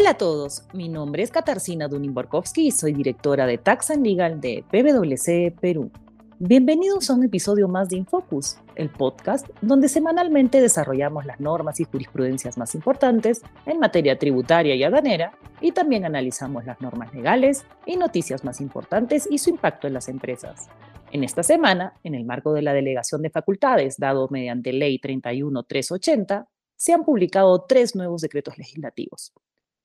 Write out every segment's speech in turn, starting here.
Hola a todos, mi nombre es Katarzyna Dunin-Borkowski y soy directora de Tax and Legal de PwC Perú. Bienvenidos a un episodio más de Infocus, el podcast donde semanalmente desarrollamos las normas y jurisprudencias más importantes en materia tributaria y aduanera y también analizamos las normas legales y noticias más importantes y su impacto en las empresas. En esta semana, en el marco de la delegación de facultades dado mediante Ley 31380, se han publicado tres nuevos decretos legislativos.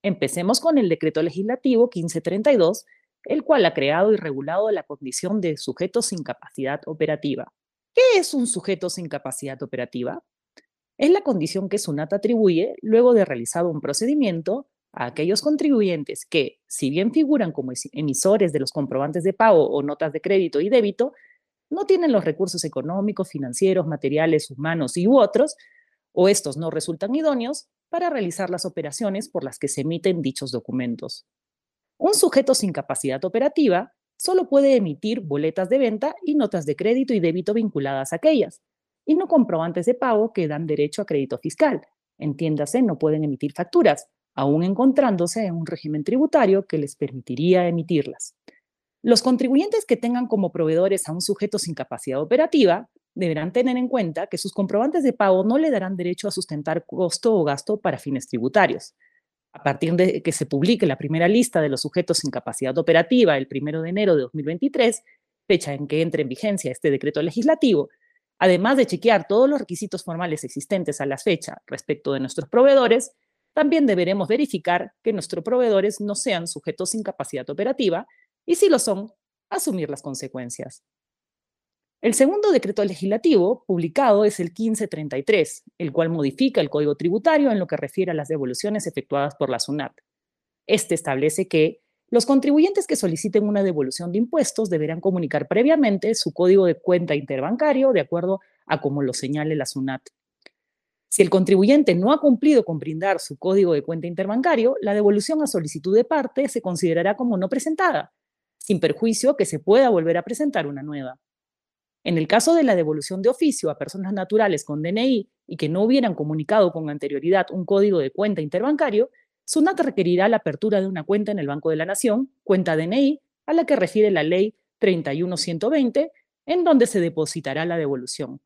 Empecemos con el decreto legislativo 1532, el cual ha creado y regulado la condición de sujeto sin capacidad operativa. ¿Qué es un sujeto sin capacidad operativa? Es la condición que SUNAT atribuye luego de realizado un procedimiento a aquellos contribuyentes que, si bien figuran como emisores de los comprobantes de pago o notas de crédito y débito, no tienen los recursos económicos, financieros, materiales, humanos y u otros, o estos no resultan idóneos para realizar las operaciones por las que se emiten dichos documentos. Un sujeto sin capacidad operativa solo puede emitir boletas de venta y notas de crédito y débito vinculadas a aquellas, y no comprobantes de pago que dan derecho a crédito fiscal. Entiéndase, no pueden emitir facturas, aún encontrándose en un régimen tributario que les permitiría emitirlas. Los contribuyentes que tengan como proveedores a un sujeto sin capacidad operativa deberán tener en cuenta que sus comprobantes de pago no le darán derecho a sustentar costo o gasto para fines tributarios. A partir de que se publique la primera lista de los sujetos sin capacidad operativa el 1 de enero de 2023, fecha en que entre en vigencia este decreto legislativo, además de chequear todos los requisitos formales existentes a la fecha respecto de nuestros proveedores, también deberemos verificar que nuestros proveedores no sean sujetos sin capacidad operativa y si lo son, asumir las consecuencias. El segundo decreto legislativo publicado es el 1533, el cual modifica el Código Tributario en lo que refiere a las devoluciones efectuadas por la SUNAT. Este establece que los contribuyentes que soliciten una devolución de impuestos deberán comunicar previamente su código de cuenta interbancario de acuerdo a como lo señale la SUNAT. Si el contribuyente no ha cumplido con brindar su código de cuenta interbancario, la devolución a solicitud de parte se considerará como no presentada, sin perjuicio que se pueda volver a presentar una nueva. En el caso de la devolución de oficio a personas naturales con DNI y que no hubieran comunicado con anterioridad un código de cuenta interbancario, SUNAT requerirá la apertura de una cuenta en el Banco de la Nación, cuenta DNI, a la que refiere la Ley 31120, en donde se depositará la devolución.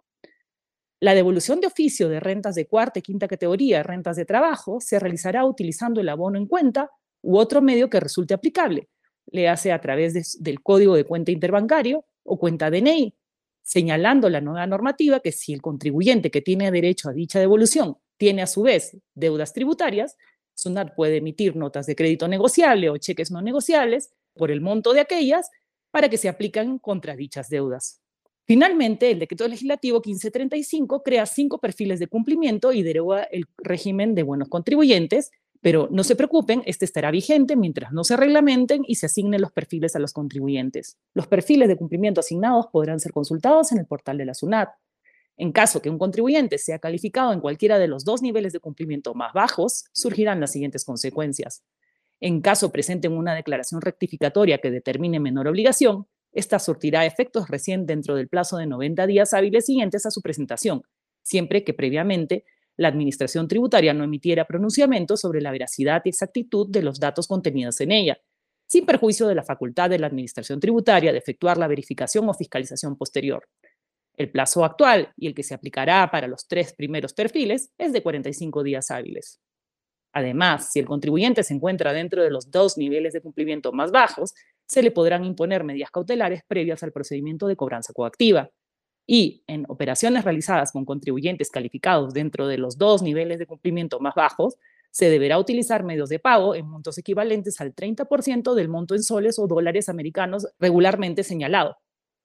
La devolución de oficio de rentas de cuarta y quinta categoría, rentas de trabajo, se realizará utilizando el abono en cuenta u otro medio que resulte aplicable, le hace a través del código de cuenta interbancario o cuenta DNI, señalando la nueva normativa que si el contribuyente que tiene derecho a dicha devolución tiene a su vez deudas tributarias, SUNAT puede emitir notas de crédito negociable o cheques no negociables por el monto de aquellas para que se aplican contra dichas deudas. Finalmente, el decreto legislativo 1535 crea cinco perfiles de cumplimiento y deroga el régimen de buenos contribuyentes pero no se preocupen, este estará vigente mientras no se reglamenten y se asignen los perfiles a los contribuyentes. Los perfiles de cumplimiento asignados podrán ser consultados en el portal de la SUNAT. En caso que un contribuyente sea calificado en cualquiera de los dos niveles de cumplimiento más bajos, surgirán las siguientes consecuencias. En caso presenten una declaración rectificatoria que determine menor obligación, esta surtirá efectos recién dentro del plazo de 90 días hábiles siguientes a su presentación, siempre que previamente la Administración Tributaria no emitiera pronunciamiento sobre la veracidad y exactitud de los datos contenidos en ella, sin perjuicio de la facultad de la Administración Tributaria de efectuar la verificación o fiscalización posterior. El plazo actual y el que se aplicará para los tres primeros perfiles es de 45 días hábiles. Además, si el contribuyente se encuentra dentro de los dos niveles de cumplimiento más bajos, se le podrán imponer medidas cautelares previas al procedimiento de cobranza coactiva y en operaciones realizadas con contribuyentes calificados dentro de los dos niveles de cumplimiento más bajos, se deberá utilizar medios de pago en montos equivalentes al 30% del monto en soles o dólares americanos regularmente señalado.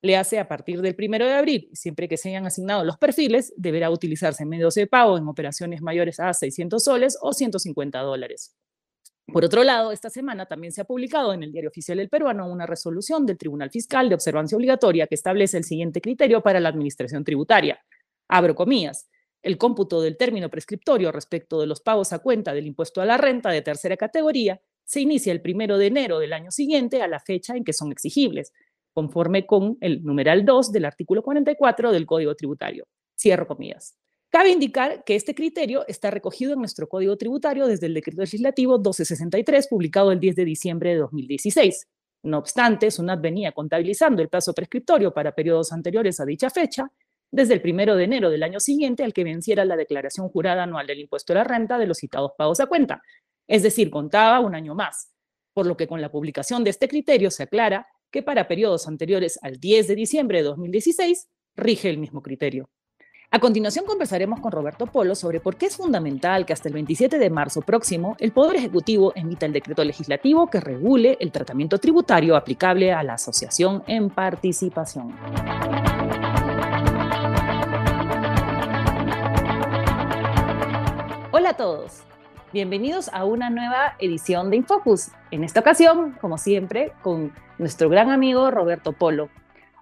Le hace a partir del 1 de abril, siempre que se hayan asignado los perfiles, deberá utilizarse medios de pago en operaciones mayores a 600 soles o 150 dólares. Por otro lado, esta semana también se ha publicado en el Diario Oficial del Peruano una resolución del Tribunal Fiscal de Observancia Obligatoria que establece el siguiente criterio para la administración tributaria. Abro comillas. El cómputo del término prescriptorio respecto de los pagos a cuenta del impuesto a la renta de tercera categoría se inicia el primero de enero del año siguiente a la fecha en que son exigibles, conforme con el numeral 2 del artículo 44 del Código Tributario. Cierro comillas. Cabe indicar que este criterio está recogido en nuestro Código Tributario desde el Decreto Legislativo 1263, publicado el 10 de diciembre de 2016. No obstante, SUNAT venía contabilizando el plazo prescriptorio para periodos anteriores a dicha fecha desde el 1 de enero del año siguiente al que venciera la declaración jurada anual del impuesto a la renta de los citados pagos a cuenta, es decir, contaba un año más, por lo que con la publicación de este criterio se aclara que para periodos anteriores al 10 de diciembre de 2016 rige el mismo criterio. A continuación conversaremos con Roberto Polo sobre por qué es fundamental que hasta el 27 de marzo próximo el Poder Ejecutivo emita el decreto legislativo que regule el tratamiento tributario aplicable a la asociación en participación. Hola a todos, bienvenidos a una nueva edición de Infocus. En esta ocasión, como siempre, con nuestro gran amigo Roberto Polo.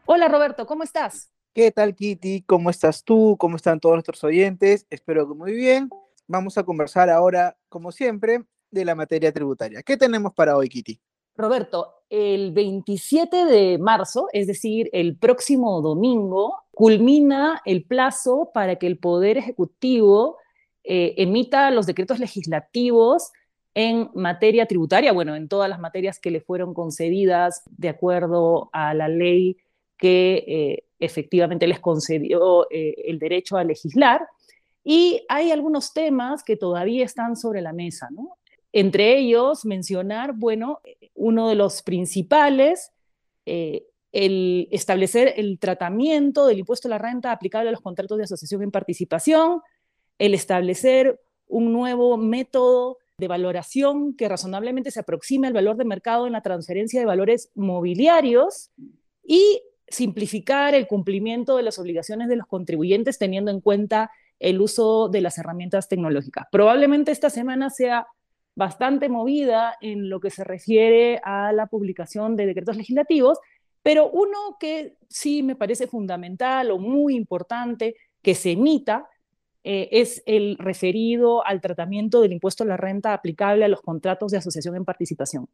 Hola Roberto, ¿cómo estás? ¿Qué tal, Kitty? ¿Cómo estás tú? ¿Cómo están todos nuestros oyentes? Espero que muy bien. Vamos a conversar ahora, como siempre, de la materia tributaria. ¿Qué tenemos para hoy, Kitty? Roberto, el 27 de marzo, es decir, el próximo domingo, culmina el plazo para que el Poder Ejecutivo eh, emita los decretos legislativos en materia tributaria, bueno, en todas las materias que le fueron concedidas de acuerdo a la ley que eh, efectivamente les concedió eh, el derecho a legislar. Y hay algunos temas que todavía están sobre la mesa. Entre ellos, mencionar, bueno, uno de los principales, eh, el establecer el tratamiento del impuesto a la renta aplicable a los contratos de asociación en participación, el establecer un nuevo método de valoración que razonablemente se aproxime al valor de mercado en la transferencia de valores mobiliarios y simplificar el cumplimiento de las obligaciones de los contribuyentes teniendo en cuenta el uso de las herramientas tecnológicas. Probablemente esta semana sea bastante movida en lo que se refiere a la publicación de decretos legislativos, pero uno que sí me parece fundamental o muy importante que se emita eh, es el referido al tratamiento del impuesto a la renta aplicable a los contratos de asociación en participación.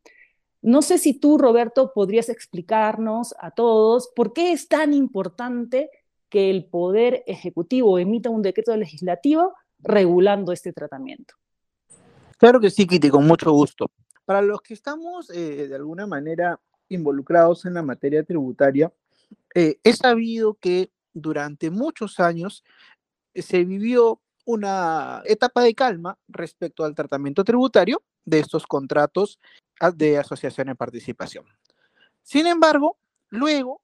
No sé si tú, Roberto, podrías explicarnos a todos por qué es tan importante que el Poder Ejecutivo emita un decreto legislativo regulando este tratamiento. Claro que sí, Kitty, con mucho gusto. Para los que estamos eh, de alguna manera involucrados en la materia tributaria, eh, he sabido que durante muchos años se vivió una etapa de calma respecto al tratamiento tributario de estos contratos de asociación en participación. Sin embargo, luego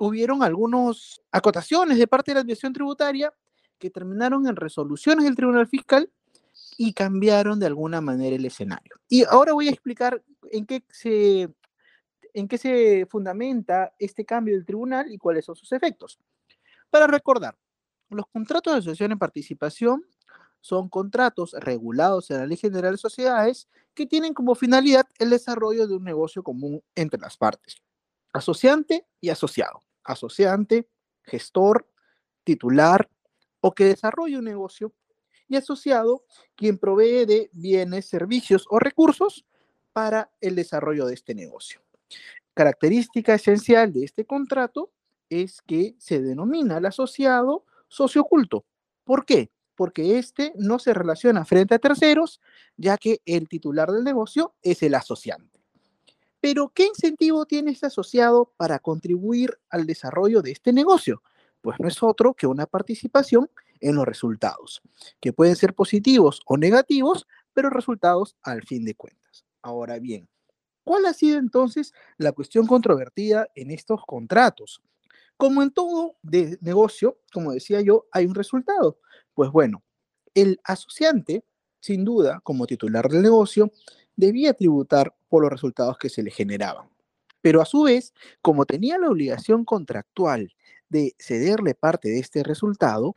hubieron algunas acotaciones de parte de la Administración Tributaria que terminaron en resoluciones del Tribunal Fiscal y cambiaron de alguna manera el escenario. Y ahora voy a explicar en qué se, en qué se fundamenta este cambio del tribunal y cuáles son sus efectos. Para recordar, los contratos de asociación en participación son contratos regulados en la Ley General de Sociedades que tienen como finalidad el desarrollo de un negocio común entre las partes. Asociante y asociado. Asociante, gestor, titular o que desarrolle un negocio y asociado quien provee de bienes, servicios o recursos para el desarrollo de este negocio. Característica esencial de este contrato es que se denomina el asociado socio oculto. ¿Por qué? porque este no se relaciona frente a terceros, ya que el titular del negocio es el asociante. Pero, ¿qué incentivo tiene este asociado para contribuir al desarrollo de este negocio? Pues no es otro que una participación en los resultados, que pueden ser positivos o negativos, pero resultados al fin de cuentas. Ahora bien, ¿cuál ha sido entonces la cuestión controvertida en estos contratos? Como en todo de negocio, como decía yo, hay un resultado. Pues bueno, el asociante, sin duda, como titular del negocio, debía tributar por los resultados que se le generaban. Pero a su vez, como tenía la obligación contractual de cederle parte de este resultado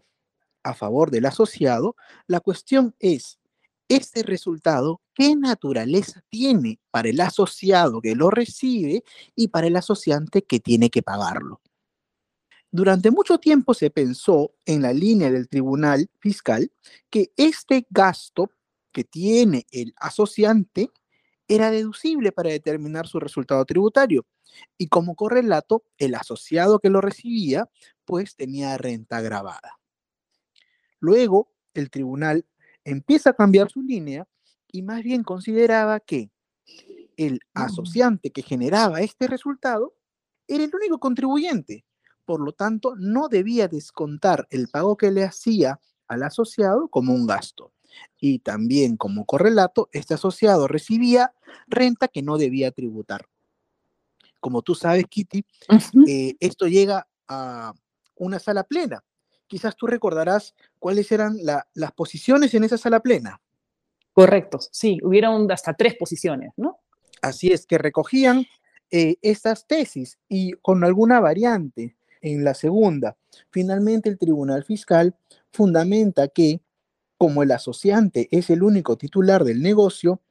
a favor del asociado, la cuestión es, este resultado, ¿qué naturaleza tiene para el asociado que lo recibe y para el asociante que tiene que pagarlo? Durante mucho tiempo se pensó en la línea del tribunal fiscal que este gasto que tiene el asociante era deducible para determinar su resultado tributario y como correlato el asociado que lo recibía pues tenía renta grabada. Luego, el tribunal empieza a cambiar su línea y más bien consideraba que el asociante que generaba este resultado era el único contribuyente. Por lo tanto, no debía descontar el pago que le hacía al asociado como un gasto. Y también como correlato, este asociado recibía renta que no debía tributar. Como tú sabes, Kitty, eh, esto llega a una sala plena. Quizás tú recordarás cuáles eran las posiciones en esa sala plena. Correcto, sí, hubieron hasta tres posiciones, ¿no? Así es, que recogían eh, estas tesis y con alguna variante en la segunda. Finalmente, el Tribunal Fiscal fundamenta que como el asociante es el único titular del negocio,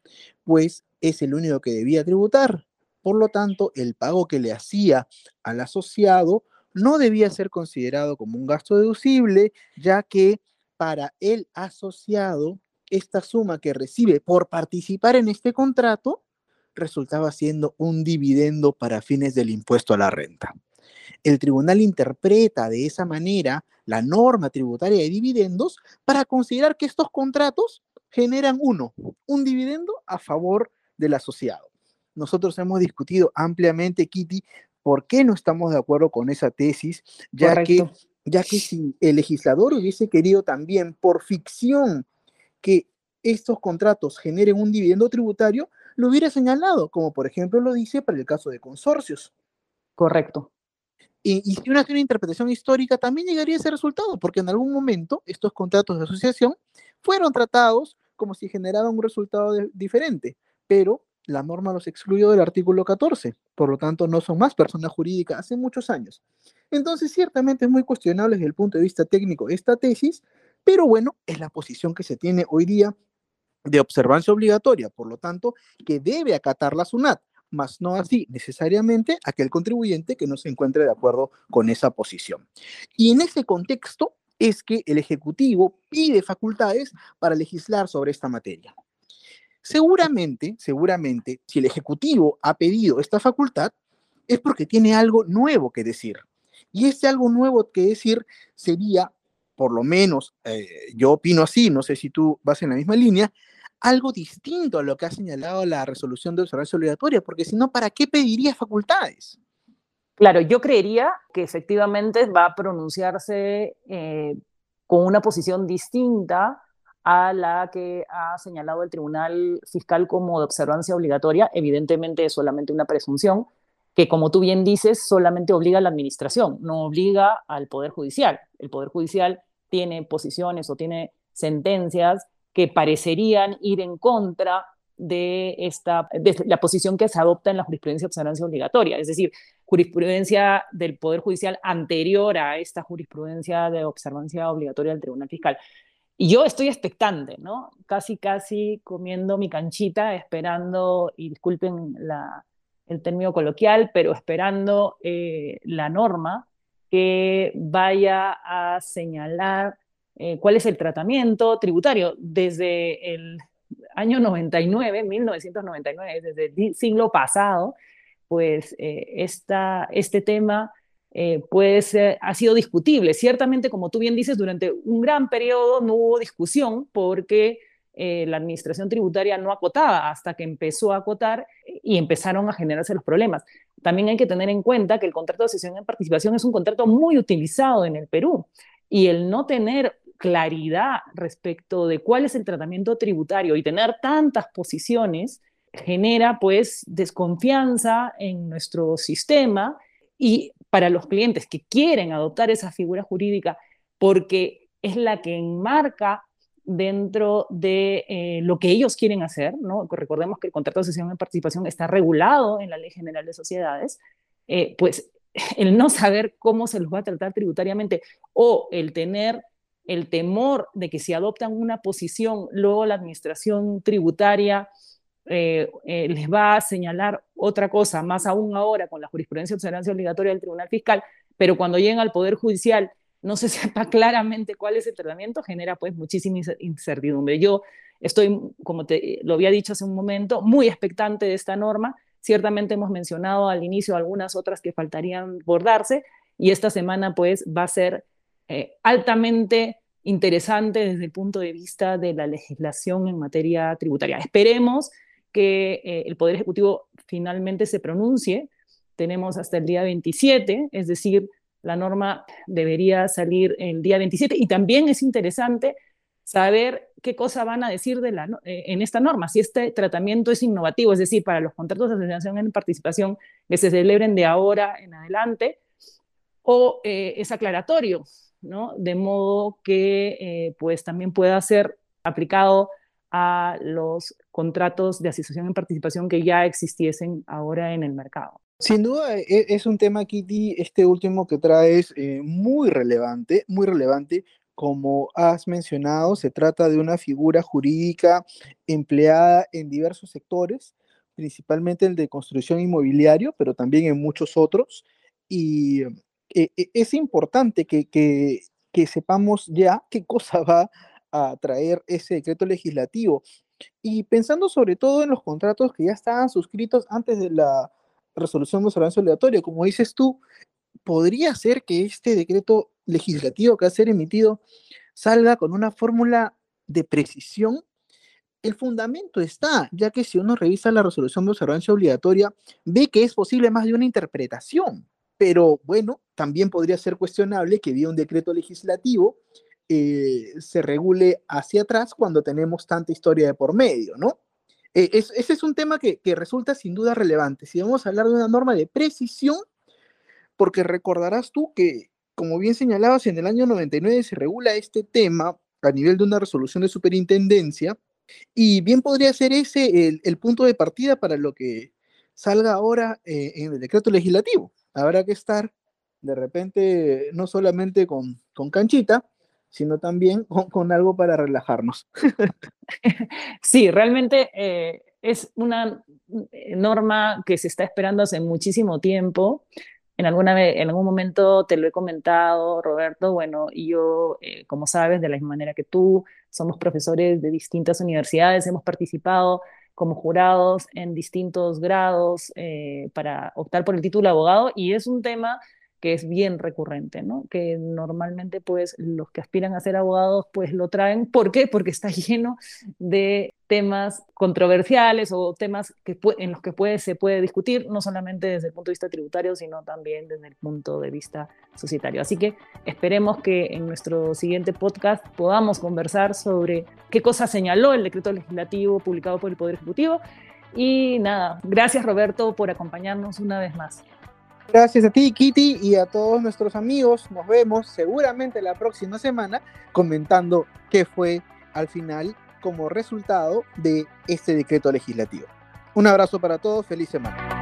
pues es el único que debía tributar. Por lo tanto, el pago que le hacía al asociado no debía ser considerado como un gasto deducible, ya que para el asociado, esta suma que recibe por participar en este contrato resultaba siendo un dividendo para fines del impuesto a la renta. El tribunal interpreta de esa manera la norma tributaria de dividendos para considerar que estos contratos generan uno, un dividendo a favor del asociado. Nosotros hemos discutido ampliamente, Kitty, por qué no estamos de acuerdo con esa tesis, ya que, ya que si el legislador hubiese querido también por ficción que estos contratos generen un dividendo tributario, lo hubiera señalado, como por ejemplo lo dice para el caso de consorcios. Correcto. Y, si uno hace una interpretación histórica, también llegaría a ese resultado, porque en algún momento estos contratos de asociación fueron tratados como si generaban un resultado diferente, pero la norma los excluyó del artículo 14, por lo tanto no son más personas jurídicas hace muchos años. Entonces, ciertamente es muy cuestionable desde el punto de vista técnico esta tesis, pero bueno, es la posición que se tiene hoy día de observancia obligatoria, por lo tanto, que debe acatar la SUNAT, más no así necesariamente aquel contribuyente que no se encuentre de acuerdo con esa posición. Y en ese contexto es que el Ejecutivo pide facultades para legislar sobre esta materia. Seguramente, seguramente, si el Ejecutivo ha pedido esta facultad, es porque tiene algo nuevo que decir. Y ese algo nuevo que decir sería, por lo menos, eh, yo opino así, no sé si tú vas en la misma línea, algo distinto a lo que ha señalado la resolución de observancia obligatoria, porque si no, ¿para qué pediría facultades? Claro, yo creería que efectivamente va a pronunciarse eh, con una posición distinta a la que ha señalado el Tribunal Fiscal como de observancia obligatoria. Evidentemente es solamente una presunción que, como tú bien dices, solamente obliga a la administración, no obliga al Poder Judicial. El Poder Judicial tiene posiciones o tiene sentencias que parecerían ir en contra de, esta, de la posición que se adopta en la jurisprudencia de observancia obligatoria, es decir, jurisprudencia del Poder Judicial anterior a esta jurisprudencia de observancia obligatoria del Tribunal Fiscal. Y yo estoy expectante, ¿no? Casi, casi comiendo mi canchita, esperando, y disculpen la, el término coloquial, pero esperando eh, la norma que vaya a señalar eh, cuál es el tratamiento tributario desde el año 99, 1999, desde el siglo pasado, pues eh, esta, este tema eh, pues ha sido discutible. Ciertamente, como tú bien dices, durante un gran periodo no hubo discusión porque la administración tributaria no acotaba hasta que empezó a acotar y empezaron a generarse los problemas. También hay que tener en cuenta que el contrato de sesión en participación es un contrato muy utilizado en el Perú y el no tener claridad respecto de cuál es el tratamiento tributario y tener tantas posiciones genera pues desconfianza en nuestro sistema y para los clientes que quieren adoptar esa figura jurídica porque es la que enmarca dentro de eh, lo que ellos quieren hacer, ¿no? Recordemos que el contrato de sesión en participación está regulado en la Ley General de Sociedades, eh, pues el no saber cómo se los va a tratar tributariamente o el tener el temor de que si adoptan una posición, luego la administración tributaria eh, eh, les va a señalar otra cosa, más aún ahora con la jurisprudencia de observancia obligatoria del Tribunal Fiscal, pero cuando lleguen al Poder Judicial no se sepa claramente cuál es el tratamiento, genera pues muchísima incertidumbre. Yo estoy, como te lo había dicho hace un momento, muy expectante de esta norma. Ciertamente hemos mencionado al inicio algunas otras que faltarían bordarse y esta semana pues va a ser eh, altamente interesante desde el punto de vista de la legislación en materia tributaria. Esperemos que eh, el Poder Ejecutivo finalmente se pronuncie. Tenemos hasta el día 27, es decir, la norma debería salir el día 27 y también es interesante saber qué cosa van a decir eh, en esta norma, si este tratamiento es innovativo, es decir, para los contratos de asociación en participación que se celebren de ahora en adelante, o es aclaratorio, ¿no? De modo que eh, pues también pueda ser aplicado a los contratos de asociación en participación que ya existiesen ahora en el mercado. Sin duda e, es un tema, Kitty, este último que traes muy relevante, muy relevante, como has mencionado, se trata de una figura jurídica empleada en diversos sectores, principalmente el de construcción inmobiliario, pero también en muchos otros. Y eh, e, es importante que, que, sepamos ya qué cosa va a traer ese decreto legislativo. Y pensando sobre todo en los contratos que ya estaban suscritos antes de la resolución de observancia obligatoria, como dices tú, podría ser que este decreto legislativo que va a ser emitido salga con una fórmula de precisión. El fundamento está, ya que si uno revisa la resolución de observancia obligatoria, ve que es posible más de una interpretación. Pero bueno, también podría ser cuestionable que vía un decreto legislativo eh, se regule hacia atrás cuando tenemos tanta historia de por medio, ¿no? Eh, ese es un tema que, resulta sin duda relevante. Si vamos a hablar de una norma de precisión, porque recordarás tú que, como bien señalabas, en el año 99 se regula este tema a nivel de una resolución de superintendencia, y bien podría ser ese el, punto de partida para lo que salga ahora eh, en el decreto legislativo. Habrá que estar de repente no solamente con, con canchita, sino también con, algo para relajarnos. Sí, realmente eh, es una norma que se está esperando hace muchísimo tiempo en, alguna en algún momento te lo he comentado, Roberto, bueno, y yo, eh, como sabes, de la misma manera que tú, somos profesores de distintas universidades, hemos participado como jurados en distintos grados eh, para optar por el título de abogado y es un tema que es bien recurrente, ¿no? Que normalmente pues los que aspiran a ser abogados pues lo traen. ¿Por qué? Porque está lleno de temas controversiales o temas que en los que puede, se puede discutir, no solamente desde el punto de vista tributario, sino también desde el punto de vista societario. Así que esperemos que en nuestro siguiente podcast podamos conversar sobre qué cosa señaló el decreto legislativo publicado por el Poder Ejecutivo. Y nada, gracias Roberto por acompañarnos una vez más. Gracias a ti, Kitty, y a todos nuestros amigos. Nos vemos seguramente la próxima semana comentando qué fue al final como resultado de este decreto legislativo. Un abrazo para todos, feliz semana.